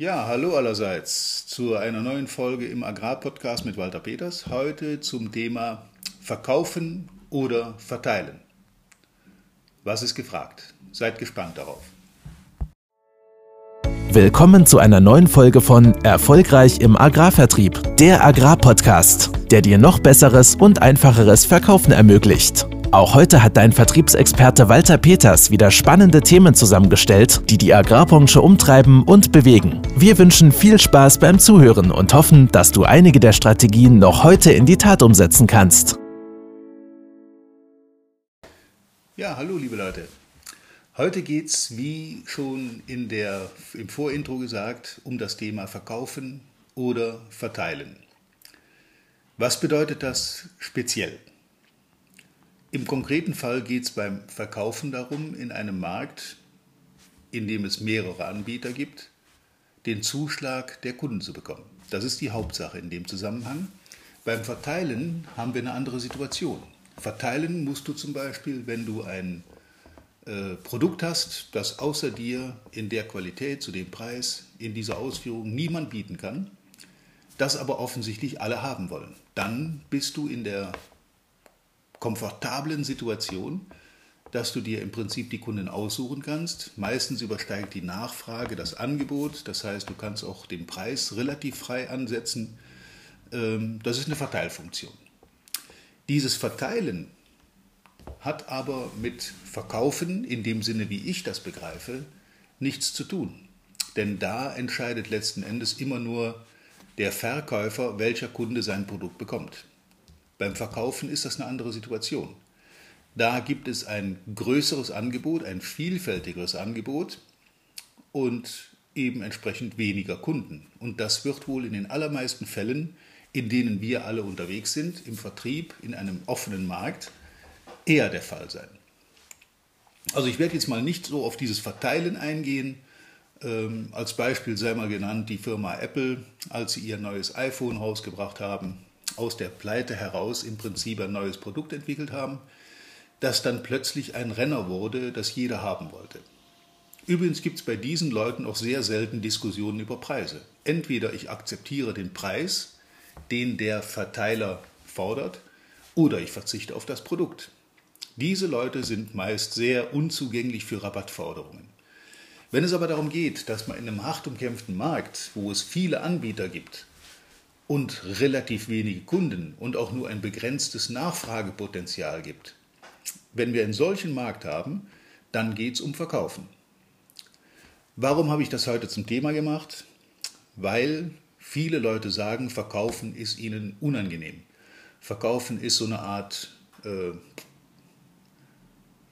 Ja, hallo allerseits zu einer neuen Folge im Agrarpodcast mit Walter Peters. Heute zum Thema Verkaufen oder Verteilen. Was ist gefragt? Seid gespannt darauf. Willkommen zu einer neuen Folge von Erfolgreich im Agrarvertrieb, der Agrarpodcast, der dir noch besseres und einfacheres Verkaufen ermöglicht. Auch heute hat dein Vertriebsexperte Walter Peters wieder spannende Themen zusammengestellt, die die Agrarbranche umtreiben und bewegen. Wir wünschen viel Spaß beim Zuhören und hoffen, dass du einige der Strategien noch heute in die Tat umsetzen kannst. Ja, hallo liebe Leute. Heute geht es, wie schon in der, im Vorintro gesagt, um das Thema Verkaufen oder Verteilen. Was bedeutet das speziell? Im konkreten Fall geht es beim Verkaufen darum, in einem Markt, in dem es mehrere Anbieter gibt, den Zuschlag der Kunden zu bekommen. Das ist die Hauptsache in dem Zusammenhang. Beim Verteilen haben wir eine andere Situation. Verteilen musst du zum Beispiel, wenn du ein äh, Produkt hast, das außer dir in der Qualität, zu dem Preis, in dieser Ausführung niemand bieten kann, das aber offensichtlich alle haben wollen. Dann bist du in der komfortablen Situation, dass du dir im Prinzip die Kunden aussuchen kannst. Meistens übersteigt die Nachfrage das Angebot, das heißt, du kannst auch den Preis relativ frei ansetzen. Ähm, das ist eine Verteilfunktion. Dieses Verteilen hat aber mit Verkaufen in dem Sinne, wie ich das begreife, nichts zu tun. Denn da entscheidet letzten Endes immer nur der Verkäufer, welcher Kunde sein Produkt bekommt. Beim Verkaufen ist das eine andere Situation. Da gibt es ein größeres Angebot, ein vielfältigeres Angebot und eben entsprechend weniger Kunden. Und das wird wohl in den allermeisten Fällen, in denen wir alle unterwegs sind, im Vertrieb, in einem offenen Markt, eher der Fall sein. Also ich werde jetzt mal nicht so auf dieses Verteilen eingehen. Ähm, als Beispiel sei mal genannt die Firma Apple, als sie ihr neues iPhone rausgebracht haben, aus der Pleite heraus im Prinzip ein neues Produkt entwickelt haben, das dann plötzlich ein Renner wurde, das jeder haben wollte. Übrigens gibt es bei diesen Leuten auch sehr selten Diskussionen über Preise. Entweder ich akzeptiere den Preis, den der Verteiler fordert, oder ich verzichte auf das Produkt. Diese Leute sind meist sehr unzugänglich für Rabattforderungen. Wenn es aber darum geht, dass man in einem hart umkämpften Markt, wo es viele Anbieter gibt, und relativ wenige Kunden und auch nur ein begrenztes Nachfragepotenzial gibt. Wenn wir einen solchen Markt haben, dann geht es um Verkaufen. Warum habe ich das heute zum Thema gemacht? Weil viele Leute sagen, Verkaufen ist ihnen unangenehm. Verkaufen ist so eine Art, äh,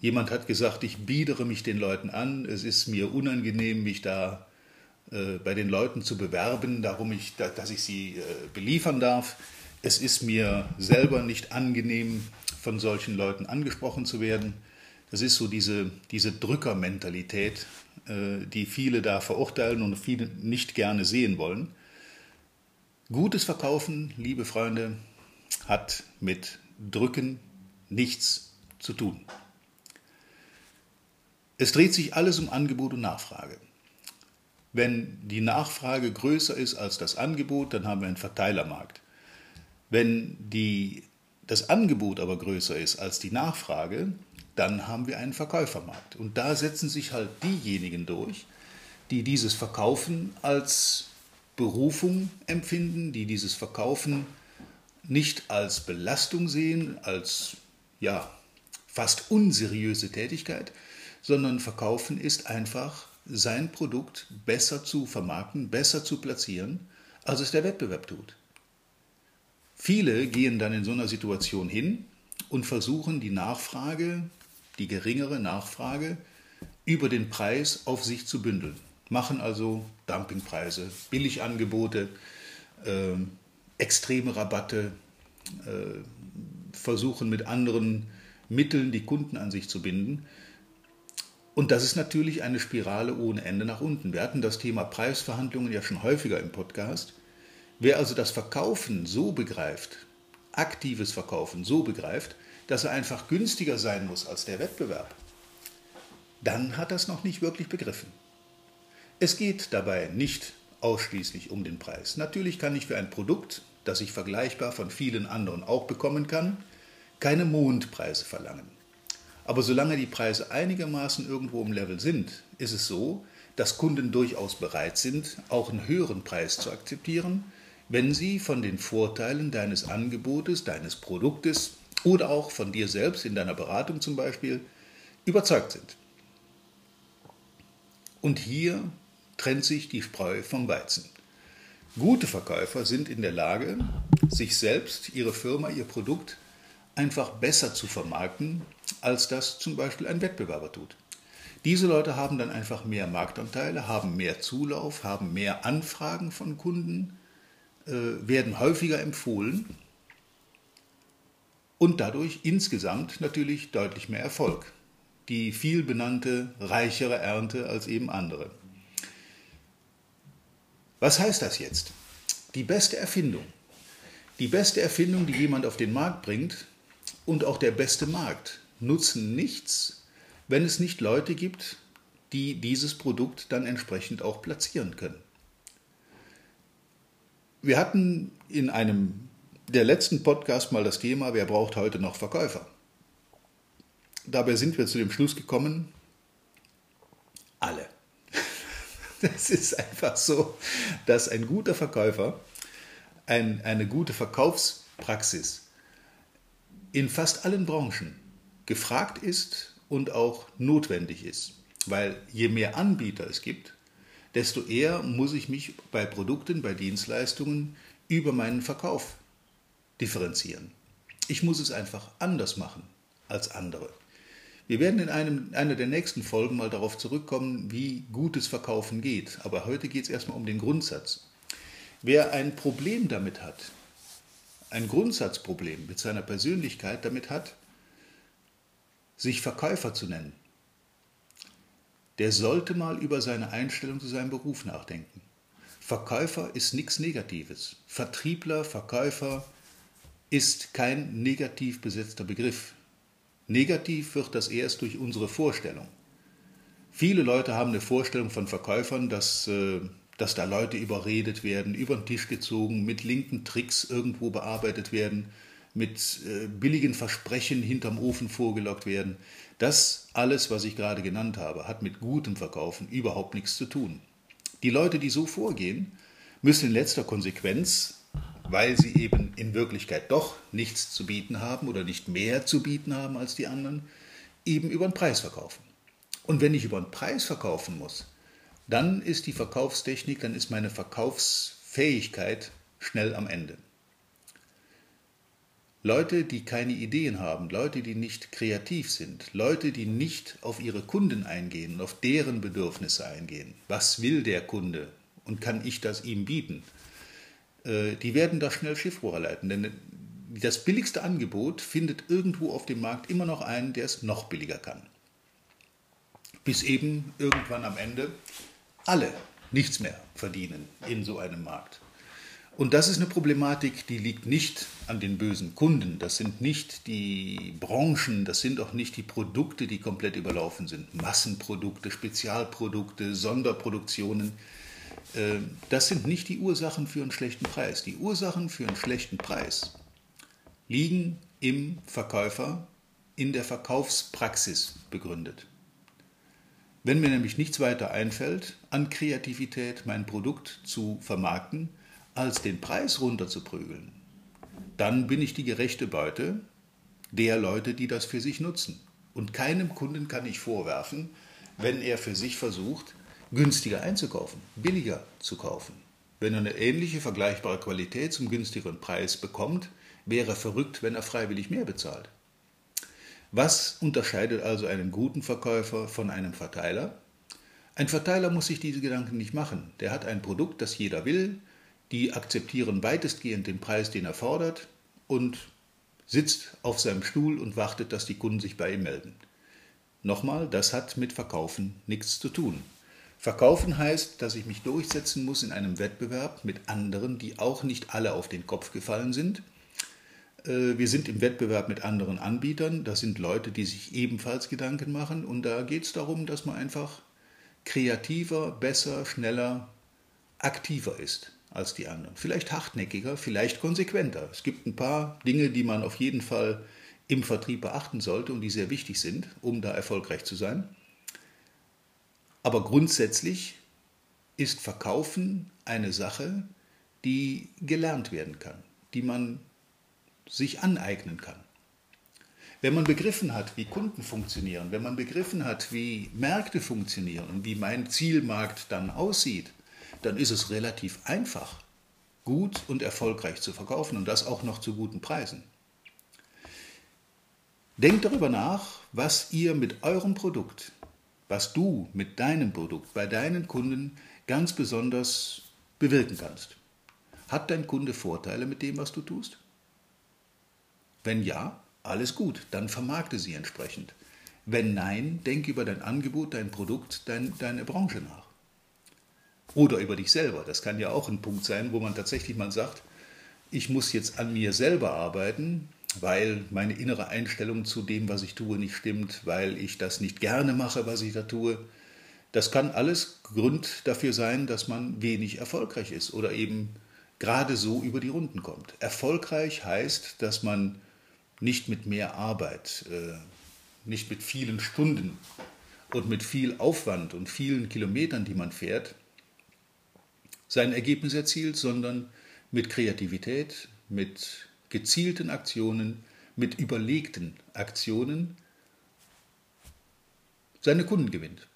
jemand hat gesagt, ich biedere mich den Leuten an, es ist mir unangenehm, mich da äh, bei den Leuten zu bewerben, darum ich, dass ich sie äh, beliefern darf. Es ist mir selber nicht angenehm, von solchen Leuten angesprochen zu werden. Das ist so diese, diese Drückermentalität, äh, die viele da verurteilen und viele nicht gerne sehen wollen. Gutes Verkaufen, liebe Freunde, hat mit Drücken nichts zu tun. Es dreht sich alles um Angebot und Nachfrage. Wenn die Nachfrage größer ist als das Angebot, dann haben wir einen Verteilermarkt. Wenn die, das Angebot aber größer ist als die Nachfrage, dann haben wir einen Verkäufermarkt. Und da setzen sich halt diejenigen durch, die dieses Verkaufen als Berufung empfinden, die dieses Verkaufen nicht als Belastung sehen, als ja, fast unseriöse Tätigkeit, sondern Verkaufen ist einfach sein Produkt besser zu vermarkten, besser zu platzieren, als es der Wettbewerb tut. Viele gehen dann in so einer Situation hin und versuchen die Nachfrage, die geringere Nachfrage, über den Preis auf sich zu bündeln. Machen also Dumpingpreise, Billigangebote, äh, extreme Rabatte, äh, versuchen mit anderen Mitteln die Kunden an sich zu binden. Und das ist natürlich eine Spirale ohne Ende nach unten. Wir hatten das Thema Preisverhandlungen ja schon häufiger im Podcast. Wer also das Verkaufen so begreift, aktives Verkaufen so begreift, dass er einfach günstiger sein muss als der Wettbewerb, dann hat das noch nicht wirklich begriffen. Es geht dabei nicht ausschließlich um den Preis. Natürlich kann ich für ein Produkt, das ich vergleichbar von vielen anderen auch bekommen kann, keine Mondpreise verlangen. Aber solange die Preise einigermaßen irgendwo im Level sind, ist es so, dass Kunden durchaus bereit sind, auch einen höheren Preis zu akzeptieren, wenn sie von den Vorteilen deines Angebotes, deines Produktes oder auch von dir selbst in deiner Beratung zum Beispiel überzeugt sind. Und hier trennt sich die Spreu vom Weizen. Gute Verkäufer sind in der Lage, sich selbst, ihre Firma, ihr Produkt einfach besser zu vermarkten, als das zum Beispiel ein Wettbewerber tut. Diese Leute haben dann einfach mehr Marktanteile, haben mehr Zulauf, haben mehr Anfragen von Kunden, äh, werden häufiger empfohlen und dadurch insgesamt natürlich deutlich mehr Erfolg. Die viel benannte reichere Ernte als eben andere. Was heißt das jetzt? Die beste Erfindung. Die beste Erfindung, die jemand auf den Markt bringt und auch der beste Markt nutzen nichts, wenn es nicht Leute gibt, die dieses Produkt dann entsprechend auch platzieren können. Wir hatten in einem der letzten Podcast mal das Thema, wer braucht heute noch Verkäufer? Dabei sind wir zu dem Schluss gekommen, alle. Es ist einfach so, dass ein guter Verkäufer, ein, eine gute Verkaufspraxis in fast allen Branchen gefragt ist und auch notwendig ist. Weil je mehr Anbieter es gibt, desto eher muss ich mich bei Produkten, bei Dienstleistungen über meinen Verkauf differenzieren. Ich muss es einfach anders machen als andere. Wir werden in einem, einer der nächsten Folgen mal darauf zurückkommen, wie gutes Verkaufen geht. Aber heute geht es erstmal um den Grundsatz. Wer ein Problem damit hat, ein Grundsatzproblem mit seiner Persönlichkeit damit hat, sich Verkäufer zu nennen, der sollte mal über seine Einstellung zu seinem Beruf nachdenken. Verkäufer ist nichts Negatives. Vertriebler, Verkäufer ist kein negativ besetzter Begriff. Negativ wird das erst durch unsere Vorstellung. Viele Leute haben eine Vorstellung von Verkäufern, dass, äh, dass da Leute überredet werden, über den Tisch gezogen, mit linken Tricks irgendwo bearbeitet werden mit äh, billigen Versprechen hinterm Ofen vorgelockt werden. Das alles, was ich gerade genannt habe, hat mit gutem Verkaufen überhaupt nichts zu tun. Die Leute, die so vorgehen, müssen in letzter Konsequenz, weil sie eben in Wirklichkeit doch nichts zu bieten haben oder nicht mehr zu bieten haben als die anderen, eben über den Preis verkaufen. Und wenn ich über den Preis verkaufen muss, dann ist die Verkaufstechnik, dann ist meine Verkaufsfähigkeit schnell am Ende. Leute, die keine Ideen haben, Leute, die nicht kreativ sind, Leute, die nicht auf ihre Kunden eingehen und auf deren Bedürfnisse eingehen. Was will der Kunde und kann ich das ihm bieten? Äh, die werden da schnell Schiffrohr leiten, denn das billigste Angebot findet irgendwo auf dem Markt immer noch einen, der es noch billiger kann. Bis eben irgendwann am Ende alle nichts mehr verdienen in so einem Markt. Und das ist eine Problematik, die liegt nicht an den bösen Kunden, das sind nicht die Branchen, das sind auch nicht die Produkte, die komplett überlaufen sind. Massenprodukte, Spezialprodukte, Sonderproduktionen. Äh, das sind nicht die Ursachen für einen schlechten Preis. Die Ursachen für einen schlechten Preis liegen im Verkäufer, in der Verkaufspraxis begründet. Wenn mir nämlich nichts weiter einfällt, an Kreativität mein Produkt zu vermarkten, als den Preis runterzuprügeln, dann bin ich die gerechte Beute der Leute, die das für sich nutzen. Und keinem Kunden kann ich vorwerfen, wenn er für sich versucht, günstiger einzukaufen, billiger zu kaufen. Wenn er eine ähnliche, vergleichbare Qualität zum günstigeren Preis bekommt, wäre er verrückt, wenn er freiwillig mehr bezahlt. Was unterscheidet also einen guten Verkäufer von einem Verteiler? Ein Verteiler muss sich diese Gedanken nicht machen. Der hat ein Produkt, das jeder will, die akzeptieren weitestgehend den Preis, den er fordert und sitzt auf seinem Stuhl und wartet, dass die Kunden sich bei ihm melden. Nochmal, das hat mit Verkaufen nichts zu tun. Verkaufen heißt, dass ich mich durchsetzen muss in einem Wettbewerb mit anderen, die auch nicht alle auf den Kopf gefallen sind. Äh, wir sind im Wettbewerb mit anderen Anbietern. Das sind Leute, die sich ebenfalls Gedanken machen. Und da geht es darum, dass man einfach kreativer, besser, schneller aktiver ist als die anderen. Vielleicht hartnäckiger, vielleicht konsequenter. Es gibt ein paar Dinge, die man auf jeden Fall im Vertrieb beachten sollte und die sehr wichtig sind, um da erfolgreich zu sein. Aber grundsätzlich ist Verkaufen eine Sache, die gelernt werden kann, die man sich aneignen kann. Wenn man begriffen hat, wie Kunden funktionieren, wenn man begriffen hat, wie Märkte funktionieren und wie mein Zielmarkt dann aussieht, dann ist es relativ einfach, gut und erfolgreich zu verkaufen und das auch noch zu guten Preisen. Denkt darüber nach, was ihr mit eurem Produkt, was du mit deinem Produkt bei deinen Kunden ganz besonders bewirken kannst. Hat dein Kunde Vorteile mit dem, was du tust? Wenn ja, alles gut, dann vermarkte sie entsprechend. Wenn nein, denk über dein Angebot, dein Produkt, dein, deine Branche nach. Oder über dich selber. Das kann ja auch ein Punkt sein, wo man tatsächlich mal sagt, ich muss jetzt an mir selber arbeiten, weil meine innere Einstellung zu dem, was ich tue, nicht stimmt, weil ich das nicht gerne mache, was ich da tue. Das kann alles Grund dafür sein, dass man wenig erfolgreich ist oder eben gerade so über die Runden kommt. Erfolgreich heißt, dass man nicht mit mehr Arbeit, äh, nicht mit vielen Stunden und mit viel Aufwand und vielen Kilometern, die man fährt, sein Ergebnis erzielt, sondern mit Kreativität, mit gezielten Aktionen, mit überlegten Aktionen seine Kunden gewinnt.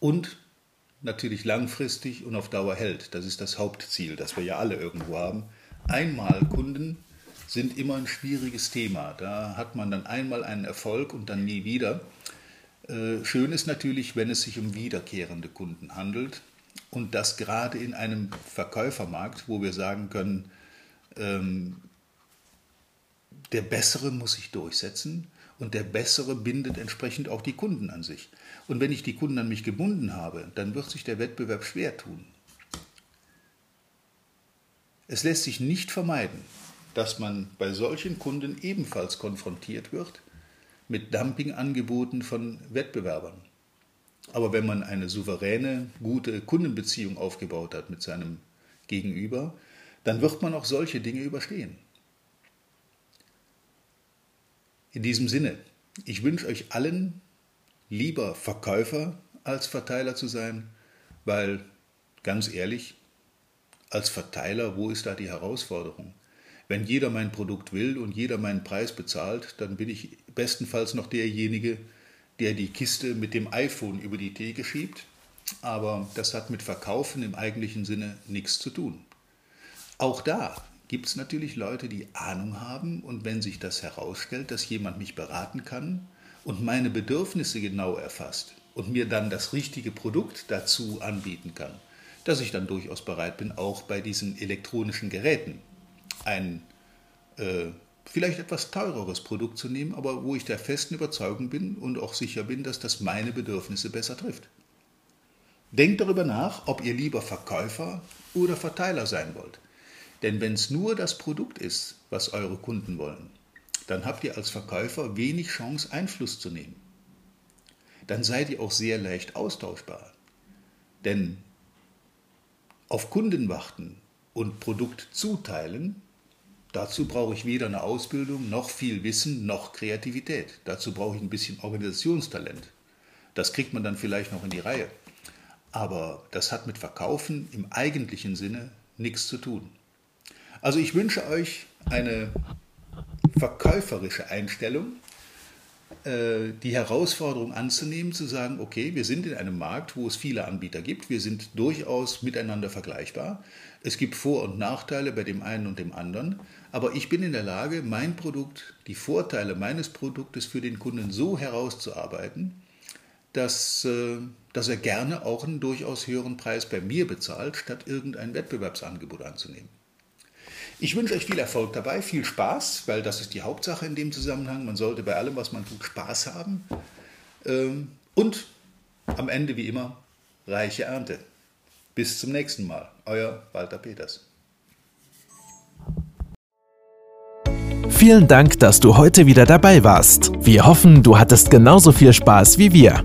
Und natürlich langfristig und auf Dauer hält. Das ist das Hauptziel, das wir ja alle irgendwo haben. Einmal Kunden sind immer ein schwieriges Thema. Da hat man dann einmal einen Erfolg und dann nie wieder. Äh, schön ist natürlich, wenn es sich um wiederkehrende Kunden handelt und das gerade in einem Verkäufermarkt, wo wir sagen können, ähm, der Bessere muss sich durchsetzen und der Bessere bindet entsprechend auch die Kunden an sich. Und wenn ich die Kunden an mich gebunden habe, dann wird sich der Wettbewerb schwer tun. Es lässt sich nicht vermeiden, dass man bei solchen Kunden ebenfalls konfrontiert wird mit Dumpingangeboten von Wettbewerbern. Aber wenn man eine souveräne, gute Kundenbeziehung aufgebaut hat mit seinem Gegenüber, dann wird man auch solche Dinge überstehen. In diesem Sinne, ich wünsche euch allen lieber Verkäufer als Verteiler zu sein, weil ganz ehrlich, als Verteiler, wo ist da die Herausforderung? Wenn jeder mein Produkt will und jeder meinen Preis bezahlt, dann bin ich bestenfalls noch derjenige, der die Kiste mit dem iPhone über die Theke schiebt. Aber das hat mit Verkaufen im eigentlichen Sinne nichts zu tun. Auch da gibt es natürlich Leute, die Ahnung haben und wenn sich das herausstellt, dass jemand mich beraten kann und meine Bedürfnisse genau erfasst und mir dann das richtige Produkt dazu anbieten kann, dass ich dann durchaus bereit bin, auch bei diesen elektronischen Geräten ein äh, vielleicht etwas teureres Produkt zu nehmen, aber wo ich der festen Überzeugung bin und auch sicher bin, dass das meine Bedürfnisse besser trifft. Denkt darüber nach, ob ihr lieber Verkäufer oder Verteiler sein wollt. Denn wenn es nur das Produkt ist, was eure Kunden wollen, dann habt ihr als Verkäufer wenig Chance, Einfluss zu nehmen. Dann seid ihr auch sehr leicht austauschbar. Denn auf Kunden warten und Produkt zuteilen Dazu brauche ich weder eine Ausbildung, noch viel Wissen, noch Kreativität. Dazu brauche ich ein bisschen Organisationstalent. Das kriegt man dann vielleicht noch in die Reihe. Aber das hat mit Verkaufen im eigentlichen Sinne nichts zu tun. Also ich wünsche euch eine verkäuferische Einstellung, äh, die Herausforderung anzunehmen, zu sagen, okay, wir sind in einem Markt, wo es viele Anbieter gibt, wir sind durchaus miteinander vergleichbar. Es gibt Vor- und Nachteile bei dem einen und dem anderen, aber ich bin in der Lage, mein Produkt, die Vorteile meines Produktes für den Kunden so herauszuarbeiten, dass, äh, dass er gerne auch einen durchaus höheren Preis bei mir bezahlt, statt irgendein Wettbewerbsangebot anzunehmen. Ich wünsche euch viel Erfolg dabei, viel Spaß, weil das ist die Hauptsache in dem Zusammenhang. Man sollte bei allem, was man tut, Spaß haben. Ähm, und am Ende, wie immer, reiche Ernte. Bis zum nächsten Mal. Euer Walter Peters. Vielen Dank, dass du heute wieder dabei warst. Wir hoffen, du hattest genauso viel Spaß wie wir.